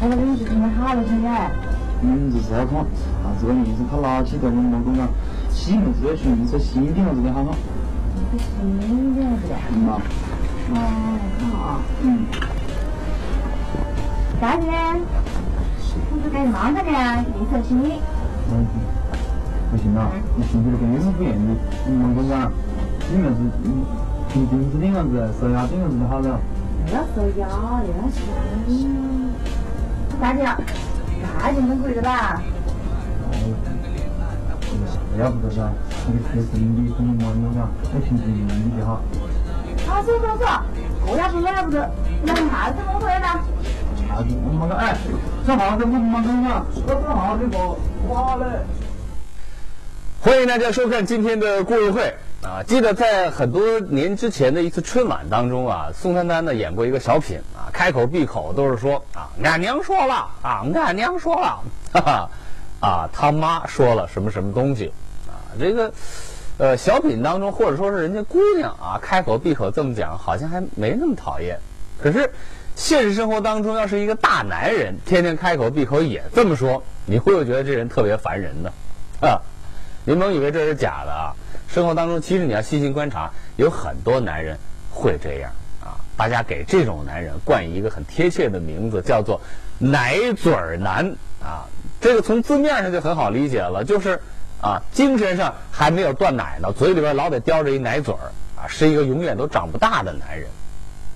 地方弄了，我们是准备好了现在。嗯，这是要看，啊，这个面是他拿起的，你莫讲啊，西门子要寻找新点子的好看。新点子的。嗯啊。哦，看啊。嗯。大姐，不是给妈的呢，颜色新。嗯。不行啊，你兴趣的肯定是不一样的。你莫讲讲，你们是嗯，平平时点样子，手压点样子就好了。不要手压，要新。大姐。那就很贵的吧？哦，要不得噻，那个特生的可能嘛，你讲要听听的哈。好，走走走，我要不我要不得，那啥子我回来了？啥子？我们个哎，这啥子我们讲嘛？这这啥子个？哇嘞！欢迎大家收看今天的故事会啊！记得在很多年之前的一次春晚当中啊，宋丹丹呢演过一个小品开口闭口都是说啊，俺娘说了啊，俺娘说了，哈哈，啊，他妈说了什么什么东西啊？这个呃，小品当中或者说是人家姑娘啊，开口闭口这么讲，好像还没那么讨厌。可是现实生活当中，要是一个大男人天天开口闭口也这么说，你会不会觉得这人特别烦人呢？啊？您甭以为这是假的啊！生活当中，其实你要细心观察，有很多男人会这样。大家给这种男人冠一个很贴切的名字，叫做“奶嘴儿男”啊。这个从字面上就很好理解了，就是啊，精神上还没有断奶呢，嘴里边老得叼着一奶嘴儿啊，是一个永远都长不大的男人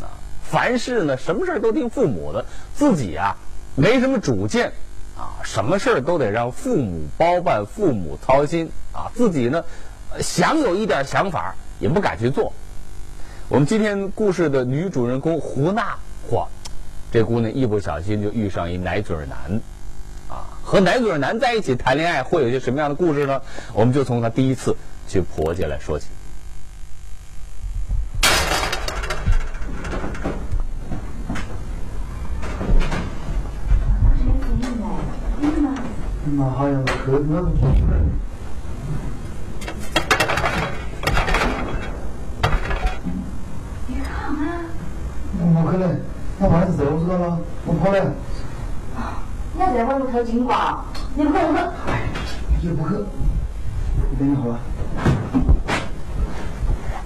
啊。凡事呢，什么事儿都听父母的，自己啊没什么主见。啊，什么事儿都得让父母包办，父母操心啊，自己呢想有一点想法也不敢去做。我们今天故事的女主人公胡娜，嚯，这姑娘一不小心就遇上一奶嘴男，啊，和奶嘴男在一起谈恋爱会有些什么样的故事呢？我们就从她第一次去婆家来说起。那好像是客厅那种床铺。你看啊！不可能，那万一是这屋子的了，我跑了。你要在外头偷情吧？你不可能。也不喝。你等一会儿。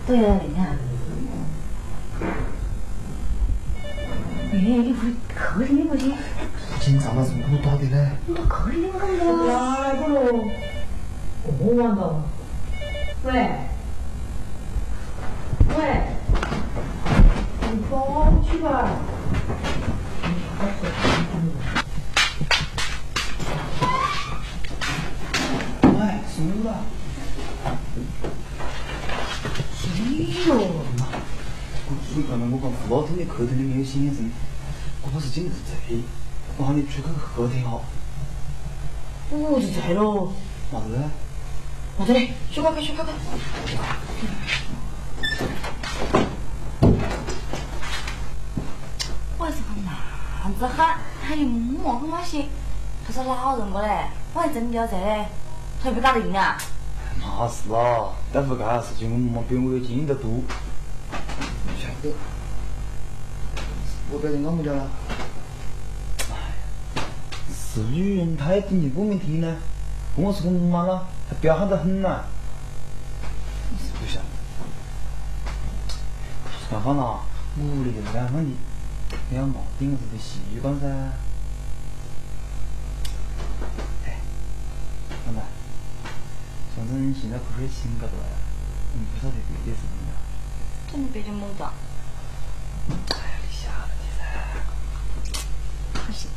对呀，你看。哎，你不客厅里不行。紧张了，是我打的呢。你到客厅里干嘛？来不喽？我玩到。喂。喂。你早去吧。喂，是了。谁哟？我所以刚才我讲胡老听的客厅里面有响声，我怕是进是贼。我喊你出去客厅好。我是在喽。嘛子嘞？嘛子嘞？去看看，去看看。我是个男子汉，他又莫跟我些，他是老人个嘞，我还真的要在嘞，他又不打得赢啊？嘛事啦，但是干啥事情我们比我有经验得多。晓得。我表弟俺们家了。是女人，她也顶起不明听呢。跟我是个妈了，她彪悍得很呐。不晓得。干饭啦，屋里就是干饭的，你要嘛顶子的习惯噻。反正现在不是请假多了，你不晓得别的事情呀？真的别的么子？哎呀，你晓得的噻。不行。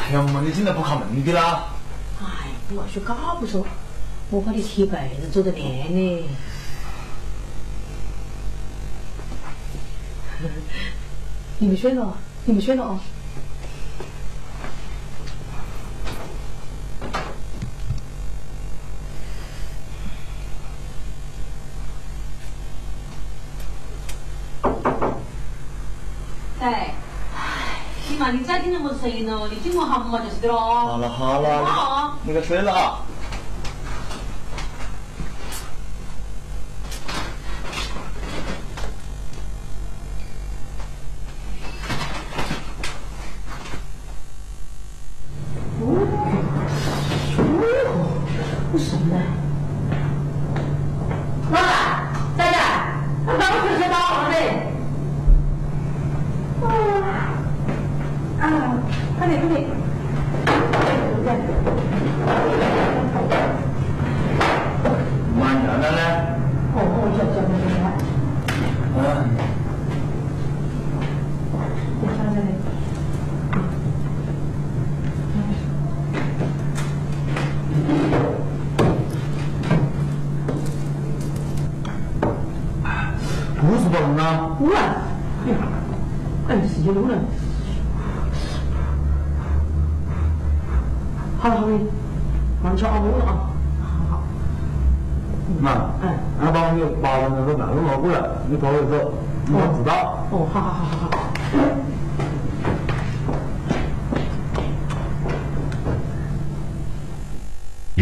哎呀妈，你现在不开门的啦？哎，你要去搞不错，我怕你踢被子走得连 呢。你们睡了，你们睡了？好了好了，那个谁了？什么？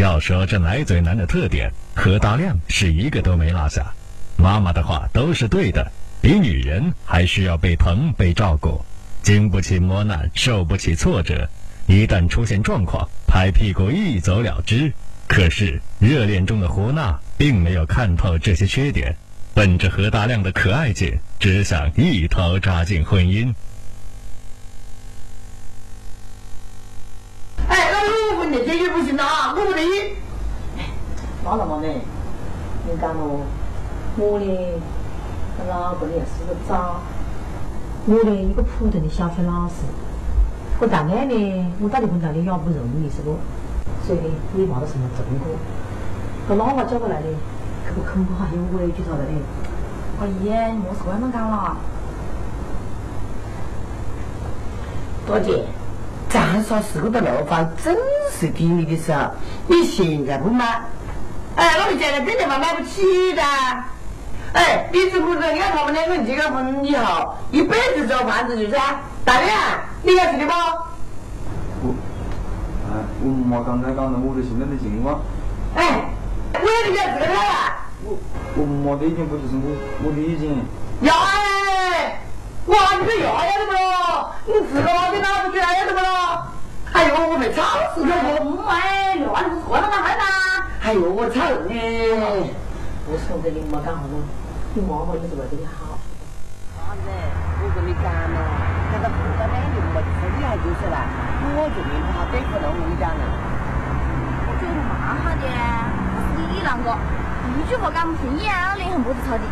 要说这奶嘴男的特点，何大亮是一个都没落下。妈妈的话都是对的，比女人还需要被疼被照顾，经不起磨难，受不起挫折，一旦出现状况，拍屁股一走了之。可是热恋中的胡娜并没有看透这些缺点，奔着何大亮的可爱劲，只想一头扎进婚姻。哎，那我问啊，我不得。妈了嘛呢？你讲咯，我呢，我老公也是个渣，我呢，一个普通的小村老师，我大概呢，我打离婚到底也不容易是不？所以呢，也没得什么成果。我老婆叫过来的，可不肯我还有委屈他了嘞。哎呀，你莫是这么讲啦。多姐，咱说是个的楼房真是低迷的时候，你现在不买，哎，那你现在根本嘛买不起的。哎，你是不是要他们两个人结了婚以后，一辈子做房子去噻？大亮，你要是的不？我，哎，我妈刚才讲的我的现在的情况，哎，我也要这个了。我我妈的意见不就是我我的意见？要啊，哇，你这牙要的不咯？你自个儿给拿不出来的不咯？哎呦，我没吵死了我。哎，乱是错了嘛，孩子。哎呦，我操你！我从这里没干好了，你妈妈也是为了你好。妈子，我跟你讲嘛，那个葡萄两年没得生意就是了，我就命不好对付了，我跟你讲了。我觉得蛮好的，可是你啷个一句话讲不听，呀，脸红脖子吵的。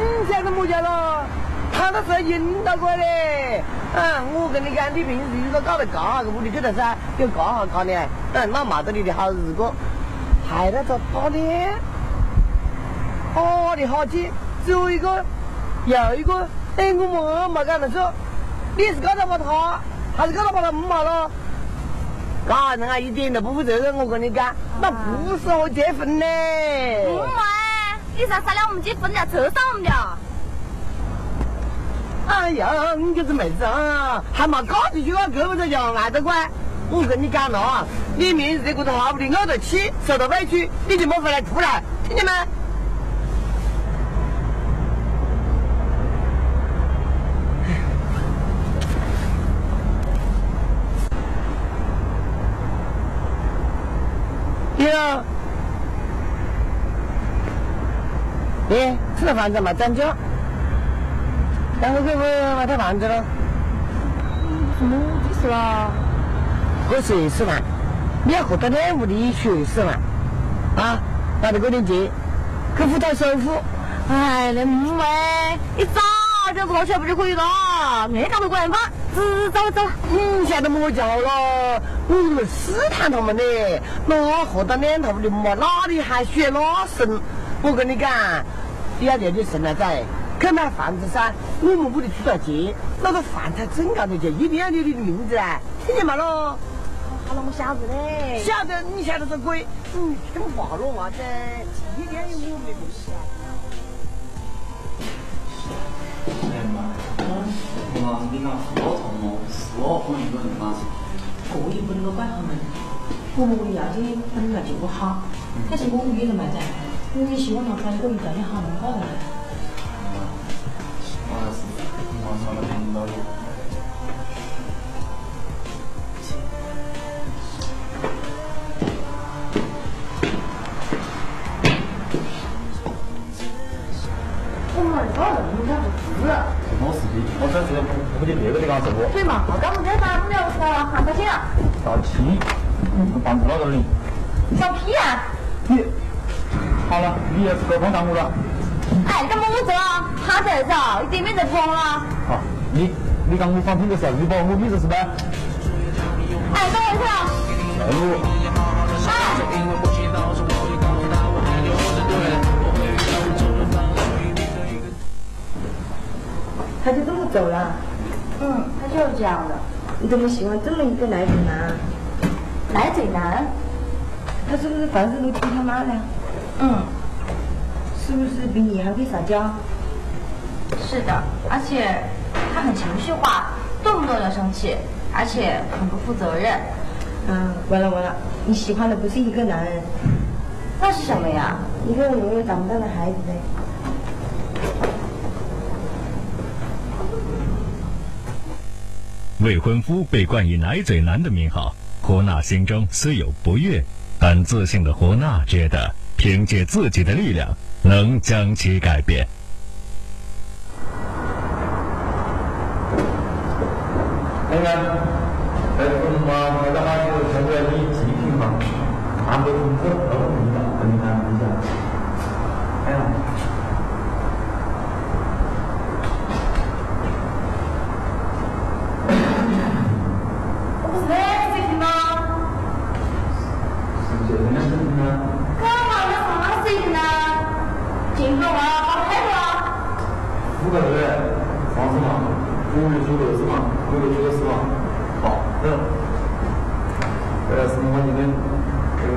嗯，现在么家了？他那是引导过来的。嗯，我跟你讲，你平时如果搞得嘎个屋里去的噻，有嘎下嘎的，嗯，那没得你的好日子，害得着打脸，打的好气，走一个有一个，哎，我么没干的说，你是搞到把他，还是搞到把他妈了？嘎人啊，一点都不负责任，我跟你讲，那不适合结婚呢。不嘛，你啥商量我们结婚的，扯上我们的。哎呀，你这是妹子啊，还没搞进去啊，够不着叫爱得乖。我跟你讲了啊，你明日在这头好不的怄着气，受到委屈，你就莫回来哭了，听见没？哟，哎，吃了饭子没涨价？然后给我买套房子了。什么意思啦？我说是嘛，你要和到两屋里学是嘛？啊，拿着这点钱，去户头首付。哎，那唔喂，你早点拿起来不就可以了？没讲到管法，只走走。你晓得么叫了？我们试探他们的，那和到两头的嘛哪里还学哪生？我跟你讲，你要了解生了崽，去买房子噻，我们屋里出了钱，那个房产证高头就一定要留你的名字啊，听见没咯？好了，我晓得嘞。晓得，你晓得这鬼，你听话了嘛子，一定要有我们的名字啊。哎妈，妈，你讲是我错吗？是我婚一个人我们屋里要紧本来就不好，但是我们也能买噻。我也希望他找一个遇到的好能搞的。马上的领导的。我们那儿搞人家不我是的，我这是不就别个的讲是不？对嘛，我刚不在打不了是吧？喊不见，大气，房子那个里。放屁啊！你好了，你也是够碰耽误了。哎，干么我走啊？他在这，一点没在碰了。好，你你讲我放屁的时候，你把我鼻子是吧？哎，等我一下。哎呦。他就这么走了？嗯，他就是这样的。你怎么喜欢这么一个奶嘴男？奶嘴男？他是不是凡事都听他妈的？嗯。是不是比你还会撒娇？是的，而且他很情绪化，动不动就生气，而且很不负责任。嗯，完了完了，你喜欢的不是一个男人，那是什么呀？一个永远长不大的孩子呗。未婚夫被冠以“奶嘴男”的名号，胡娜心中虽有不悦，但自信的胡娜觉得，凭借自己的力量能将其改变。那个，哎，什么？那个哈就全部要你极品嘛，俺不工资，二分一的，跟你看一下。哎呀。我不是在视频吗？是这个视频吗？干嘛要啥视频呢？进入啊，把拍了。五个月，三十万，五月九六十万，五月九十万，好，走。呃，什么我今天这个。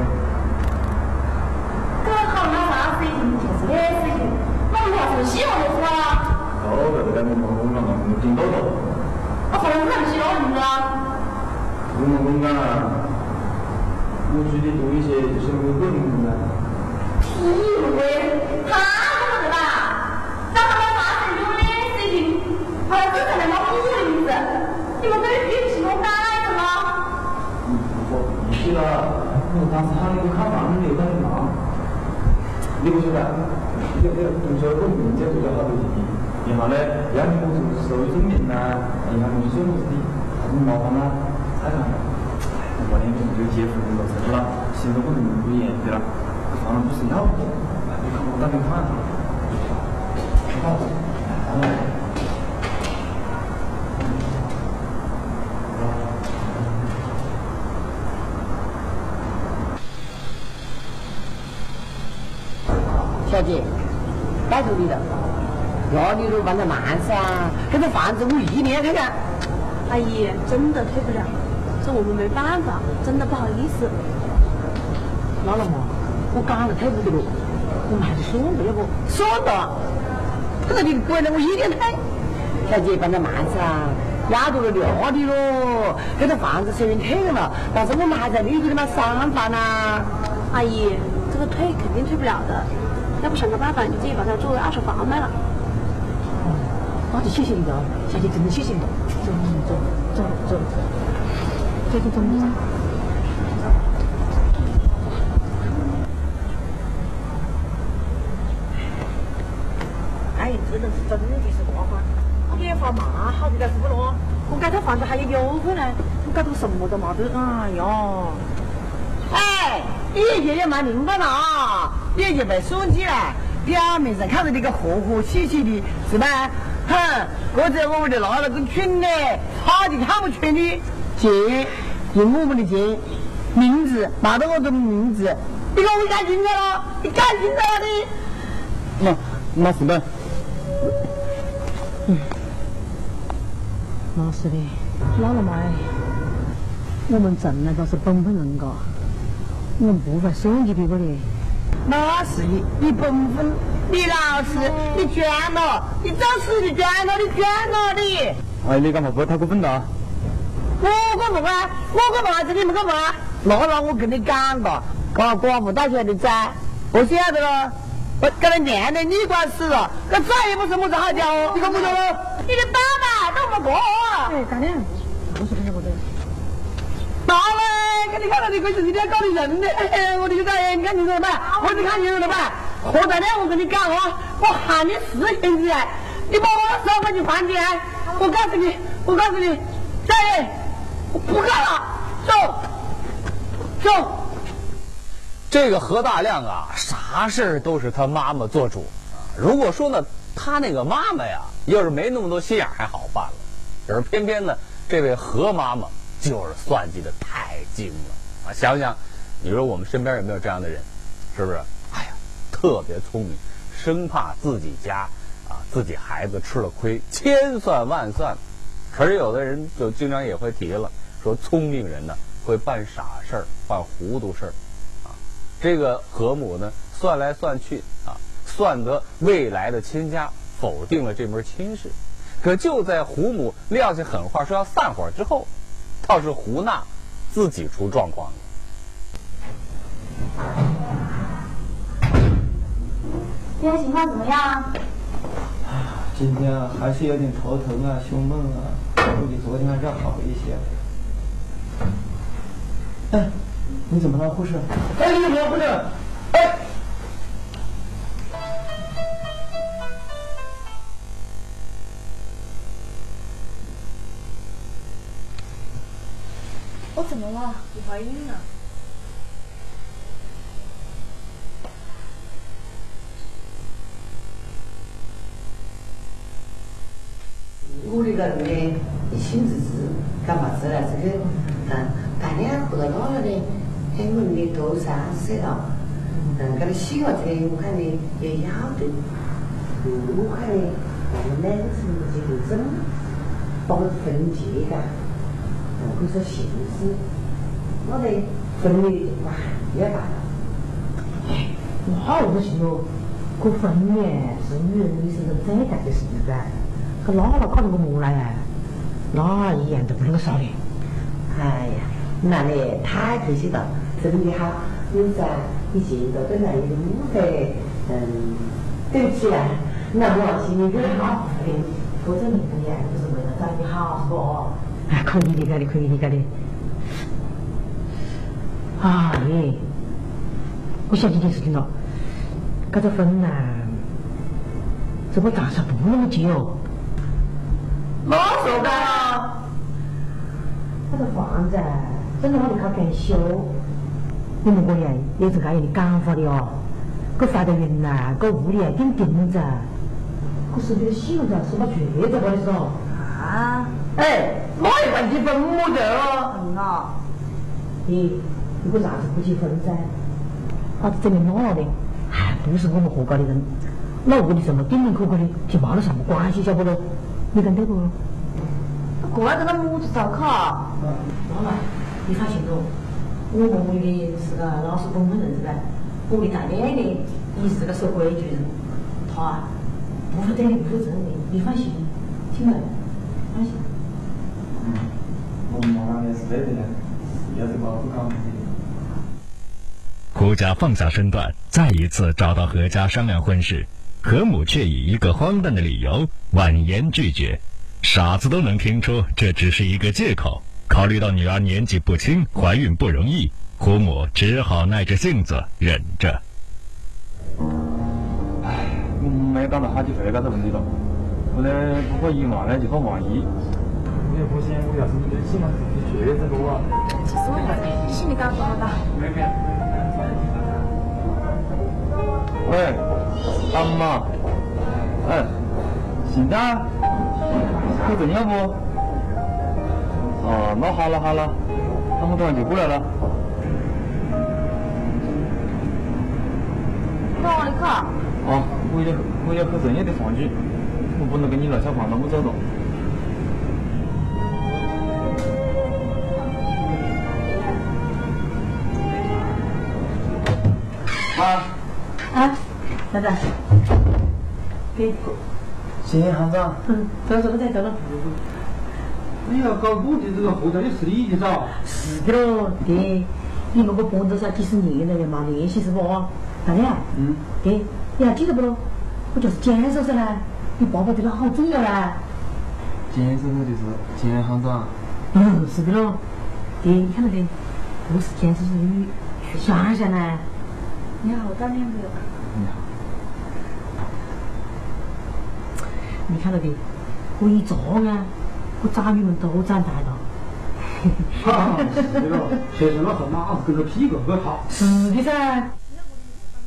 这个好拿啥视频？就是这视频，那我们还是希望就是吧？哦，这个我们我们我们听到了。我从来没希望你们。我们公干，我觉得多一些就是我个人的。屁嘞，他怎么的啦？让他们发成有的视频，还是才能把我的名字，你们对于提供干什么？我必须了，我当时他那个看房，子那个干嘛？你不晓得？那个同学我名字做了好。多题，然后呢，要你我做收益证明呐，然后你说我是的，很麻烦啦，太麻烦了。我连同学结婚了，是吧？现在我都不严对了，反正不是要不，你看我打电话，好，好。小姐，拜托你了，你都帮着慢噻，这个房子我一年看看。阿姨，真的退不了，这我们没办法，真的不好意思。老了嘛，我刚了退不得了，我们还是算了，要不算了。这个你管了我一年退，小姐帮着慢噻，压住了料的喽。这个房子虽然退了，但是我们还在你这里面商贩呐。阿姨，这个退肯定退不了的，要不想个办法，你自己把它作为二手房卖了。那就谢谢你了，小姐真的谢谢你。走走走走，走走走走。哎，这人是真的是瓜瓜，我给发蛮好的，是不咯？我盖套房子还有优惠呢，我盖套什么都没得，哎呀！哎，你也也蛮明白了啊，你也别算计了，表面上看着你个和和气气的，是吧？哼，我在我们就拿了个群呢，他就看不出你钱，用我们的钱，名字拿到我的名字，你看我干净了咯，你干净了的。那那是的。嗯，那是的，老了嘛，我们从来都是本分人家，我们不会算计别个的。那是的，你本分，你老师，你捐了，你找死你捐了，你捐了你。哎，你干嘛不太过分了？我干嘛啊？我干嘛子？你们干嘛？那让我跟你讲个，搞寡妇带出来的崽，我晓得了。我跟他娘的，你管死了，那再也不是我子好家伙，你看不着了？你的爸爸都没过。哎，干娘，我是不是我的。拿来，给你看到你鬼子，你要搞你人的，我的个大爷，你看清楚了吧？我你看清楚了吧？何大亮，我跟你讲啊，我喊你死现在，你把我手给快去盘点！我告诉你，我告诉你，大爷，我不干了，走，走。这个何大亮啊，啥事儿都是他妈妈做主啊。如果说呢，他那个妈妈呀，要是没那么多心眼还好办了，可是偏偏呢，这位何妈妈就是算计的太精了啊！想想，你说我们身边有没有这样的人？是不是？哎呀，特别聪明，生怕自己家啊自己孩子吃了亏，千算万算。可是有的人就经常也会提了，说聪明人呢会办傻事儿，办糊涂事儿啊。这个何母呢，算来算去啊，算得未来的亲家否定了这门亲事。可就在胡母撂下狠话说要散伙之后，倒是胡娜自己出状况了。今天情况怎么样啊？今天啊，还是有点头疼啊，胸闷啊，估计昨天还是要好一些。哎，你怎么了，护士？哎，你怎么了，护士？我怎么了？你怀孕了？我的人呢，一心致志，干嘛子呢？这个，嗯，半夜喝到老了的，很闷的头上塞了，嗯，给他洗了车，我看呢也要的，嗯，我看呢，我们两个人结个整，把我分界感，嗯，可以说幸福，我的分的哇也大了。哎，我好多时候，过分呢是女人一生中最大的事情噻。可姥姥搞那个木来呀，哪一样都不能少的。哎呀，那你太可惜了，真的好。有噻，你见到本来你的母德，嗯，对不起啊，那我心里有点好的，或者你的呀，就是为了找你好，是不？哎，可以理解的，可以理解的。哎，我想起件事情了，搞这婚呐，这不长上不那么久。哪说的？他这房子真的我得靠装修，你们我呀也是该有点感化的哦。这饭的云呐，这屋里啊顶钉子，可是这个洗了子是把绝在我的说。啊？哎，哪一块结婚母这哦？嗯呐。你你为啥子不结婚噻？他是证明哪了的？哎，不是我们何家的人，那屋里什么顶顶可可的，就没了什么关系，晓不咯？你跟对不？过来跟他母子照考。妈妈，你放心咯，我们屋里是个老实本分人是吧？屋里大脸的，也是个守规矩人，他啊不会对你不负责任的，你放心，听没？放心。胡家放下身段，再一次找到何家商量婚事，何母却以一个荒诞的理由婉言拒绝。傻子都能听出这只是一个借口。考虑到女儿年纪不轻，怀孕不容易，胡母只好耐着性子忍着。唉，没讲到好几回这个问题了，后来不可以嘛，那就好万一。我也不想，我要是你的起码是确诊过啊。其实我还心里感觉好吧。没没。喂，阿妈，哎，姓张，有证了不？哦，那好了好了，那我等下就过来了。到哪里去？哦，我要我要喝正夜的房局，我不能跟你闹小胖，那我走了。啊，啊，来来，给，谢谢行长。嗯，走走走走了。你要搞股的这个后台的是你的噻。是的喽，对，你那个工作噻几十年了的嘛，联系是不？大亮，嗯。对，你还记得不咯？我就是监守噻嘞，你爸爸对他好重要嘞。监守的就是监行长。嗯，是的喽。对，你看到没？不是监守是女，小二噻呢。你好，大亮哥？你好。你看到的，可以做啊，我崽女们都长大了。哈哈，是了，学生了和马子跟着屁股好。是的噻。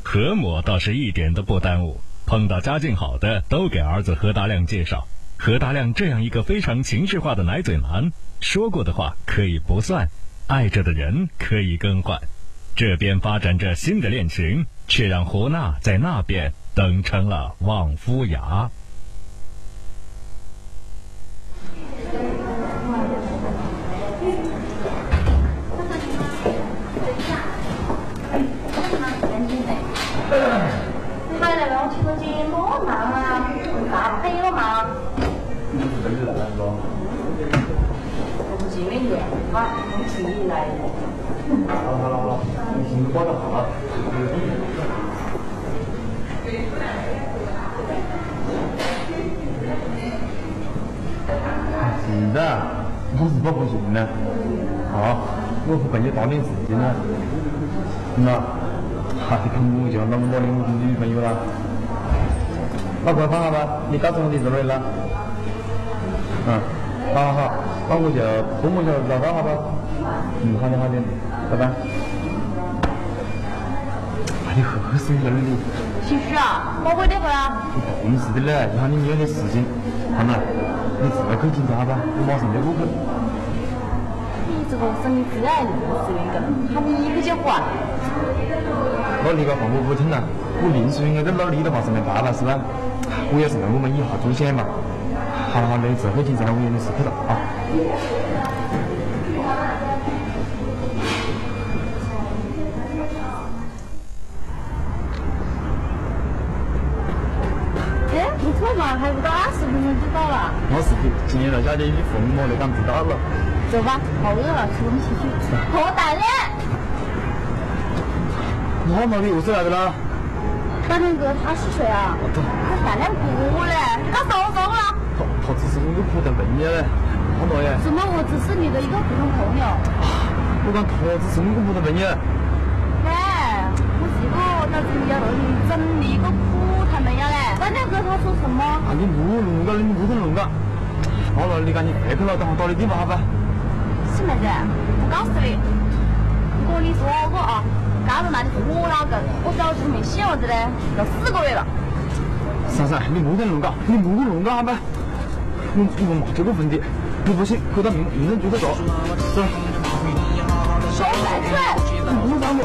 何某倒是一点都不耽误，碰到家境好的都给儿子何大亮介绍。何大亮这样一个非常情绪化的奶嘴男，说过的话可以不算，爱着的人可以更换。这边发展着新的恋情，却让胡娜在那边等成了望夫崖。他来帮我去个节目忙啊，啥陪我忙？你是真的来了是吧？我们姐妹恋，他我们自己来的。好了好了好了，你心里挂得好了。是的，我是不不行呢。好，我不跟你打点事情呢。嗯呐，哈，你看我讲那么多的女朋友了。那快放好吧，你告诉我你在哪里了？嗯，好好好，那我就周末就找到好吧。嗯，好的好的，拜拜。哎，你何时在那里？其实啊，我回得回啊。你同事的嘞，然后你有点事情，好嘛，你自个去检查吧，我马上就过去。你这个生意最爱临时运的，还你不就管？那你个话我不听了，我临时应该在老李的话是没办了是吧？我也是为我们以后着想嘛。好好了，你自个去检查，我有点事去了啊。哎，不错嘛，还不到二十分钟就到了。没事的，今天大家的雨缝我都赶不到了。走吧，好饿了，吃东西去。好大亮，那么你何时来的啦？大亮哥他是谁啊？他大亮哥嘞，我一个普通朋友嘞，么我只是你的一个普通朋友？我讲他只是我一个普通朋友。哎，我是一要认真的一个普通朋友嘞。大亮哥他说什么？啊，你不弄个，你不能弄个。好了，你赶紧别去了，等我到的地方好吧？是妹子，我告诉你，如果你说过啊，刚才那里是我老公，我早就没小子嘞，要四个月了。珊珊，你不能弄个，你不弄个好吧？我我没这个问题，你不信可到民民政局去找。走。说来出来，不找我。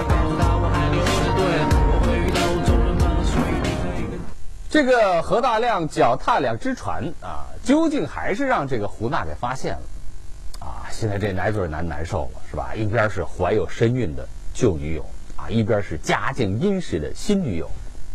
这个何大亮脚踏两只船啊，究竟还是让这个胡娜给发现了啊！现在这奶嘴男难受了，是吧？一边是怀有身孕的旧女友啊，一边是家境殷实的新女友，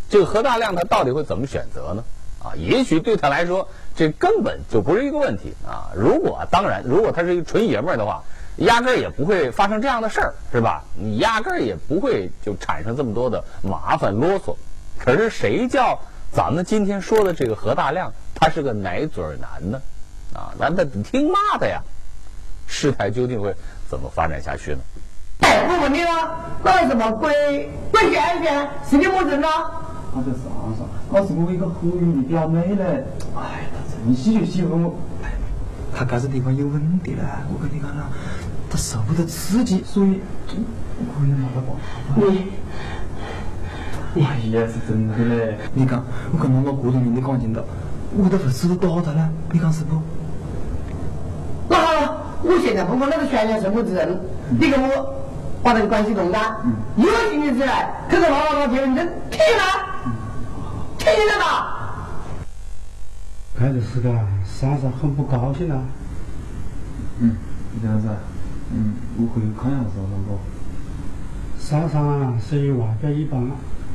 这个何大亮他到底会怎么选择呢？啊，也许对他来说，这根本就不是一个问题啊！如果当然，如果他是一个纯爷们儿的话，压根儿也不会发生这样的事儿，是吧？你压根儿也不会就产生这么多的麻烦啰嗦。可是谁叫咱们今天说的这个何大亮，他是个奶嘴男呢？啊，咱得听骂的呀！事态究竟会怎么发展下去呢？哎，我问你啊，那是什么鬼鬼见见？是你么人啊？那是啥啥？那是我一个合影的表妹嘞。哎，她真喜就喜欢我。哎，她这个地方有问题嘞，我跟你讲啦，他受不得刺激，所以我也没得办法。你哎呀，是真的嘞！你讲，我跟我这多年的感情的，我都会死都打他了，你讲是不？那好了，我现在不管那个悬崖什么之人，你跟我把这个关系弄大，有兴趣之来，可是老老结婚证听了，听得到？看的是个珊珊很不高兴啊。嗯，这样子，嗯，我回去看一下是那个。珊珊啊，虽然外表一般，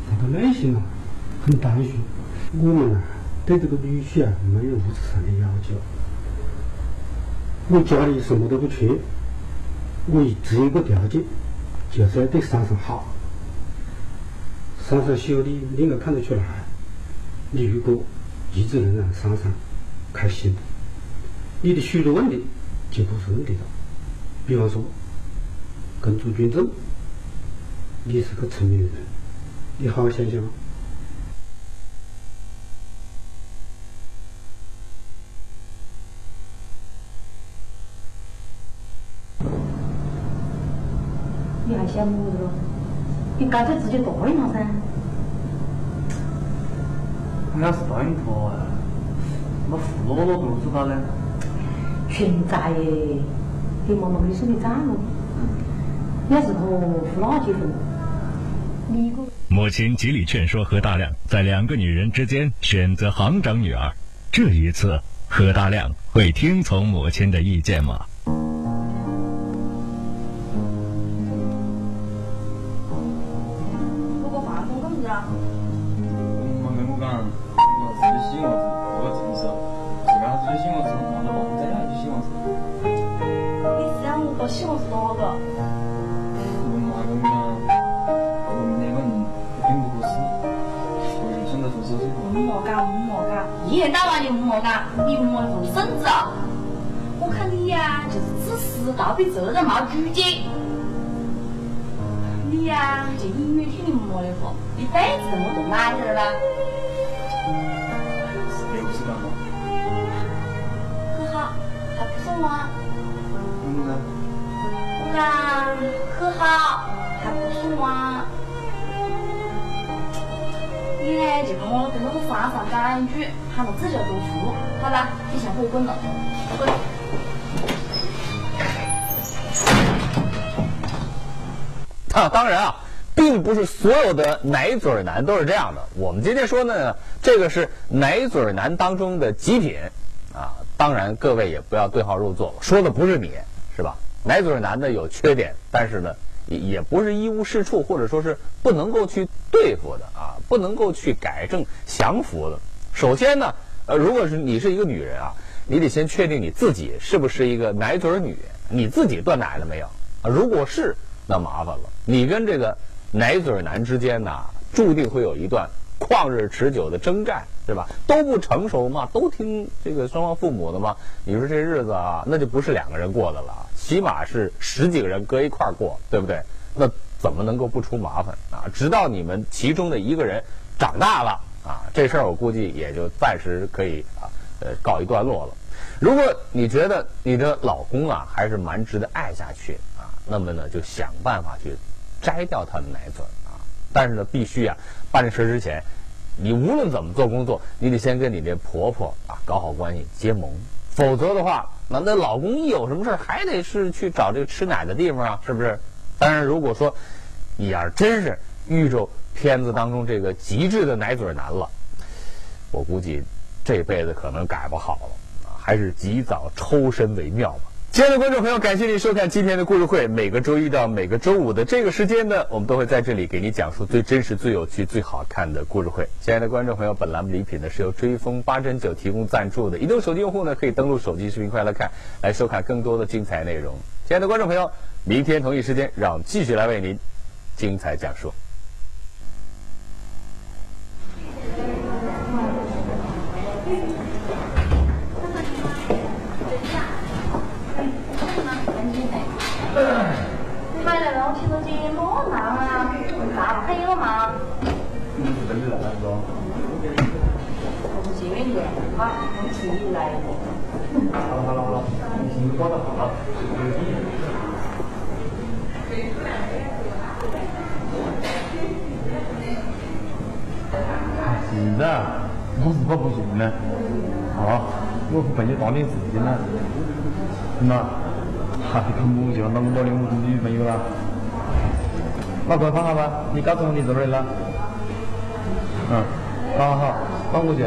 但她内心啊很单纯。我们啊对这个女婿啊没有物质上的要求，我家里什么都不缺，我只有一个条件，就是要对珊珊好。珊珊小的你应该看得出来，你如果一直能让商场开心。你的许多问题就不是问题了。比方说跟朱军走你是个成年人。你好好想想。你还羡慕我这个你干脆自己剁一下噻我要是答应他啊，那胡罗罗怎么知道呢？现在耶，你妈妈给你送的账了。要是和胡娜结婚，你个。母亲极力劝说何大亮在两个女人之间选择行长女儿。这一次，何大亮会听从母亲的意见吗？自私，倒比责任没主见。你呀、就永远听你妈的话，一辈子都没动奶点儿了。又是干嘛？很好，还不送我？怎么呢？我讲很好，还不送我？你呢就跟我跟那个山上讲一句，喊我自己要读书，好了，你先回滚了，滚。啊，当然啊，并不是所有的奶嘴男都是这样的。我们今天说呢，这个是奶嘴男当中的极品啊。当然，各位也不要对号入座，说的不是你，是吧？奶嘴男的有缺点，但是呢，也也不是一无是处，或者说是不能够去对付的啊，不能够去改正降服的。首先呢，呃，如果是你是一个女人啊，你得先确定你自己是不是一个奶嘴女，你自己断奶了没有？啊，如果是，那麻烦了，你跟这个奶嘴男之间呐，注定会有一段旷日持久的征战，对吧？都不成熟嘛，都听这个双方父母的嘛。你说这日子啊，那就不是两个人过的了，起码是十几个人搁一块儿过，对不对？那怎么能够不出麻烦啊？直到你们其中的一个人长大了啊，这事儿我估计也就暂时可以啊，呃，告一段落了。如果你觉得你的老公啊还是蛮值得爱下去，那么呢就想办法去摘掉他的奶嘴啊。但是呢，必须啊办事之前，你无论怎么做工作，你得先跟你这婆婆啊搞好关系结盟，否则的话，那那老公一有什么事儿还得是去找这个吃奶的地方啊，是不是？当然，如果说你要是真是遇着片子当中这个极致的奶嘴男了，我估计这辈子可能改不好了，还是及早抽身为妙吧。亲爱的观众朋友，感谢您收看今天的故事会。每个周一到每个周五的这个时间呢，我们都会在这里给你讲述最真实、最有趣、最好看的故事会。亲爱的观众朋友，本栏目礼品呢是由追风八珍酒提供赞助的。移动手机用户呢可以登录手机视频快乐看，来收看更多的精彩内容。亲爱的观众朋友，明天同一时间，让我们继续来为您精彩讲述。买来了，我听说这么难啊，大朋友嘛，你是真的来是吧？我们见面的，好，我们自己来。好了好了好了，你先挂到好了，有意义。是的，我是可不行呢。好，我陪你打点事情呢。那，哈，你看我就那么多的女朋友了。那快放好吧，你告诉我你在哪里了？嗯，好好，那我就。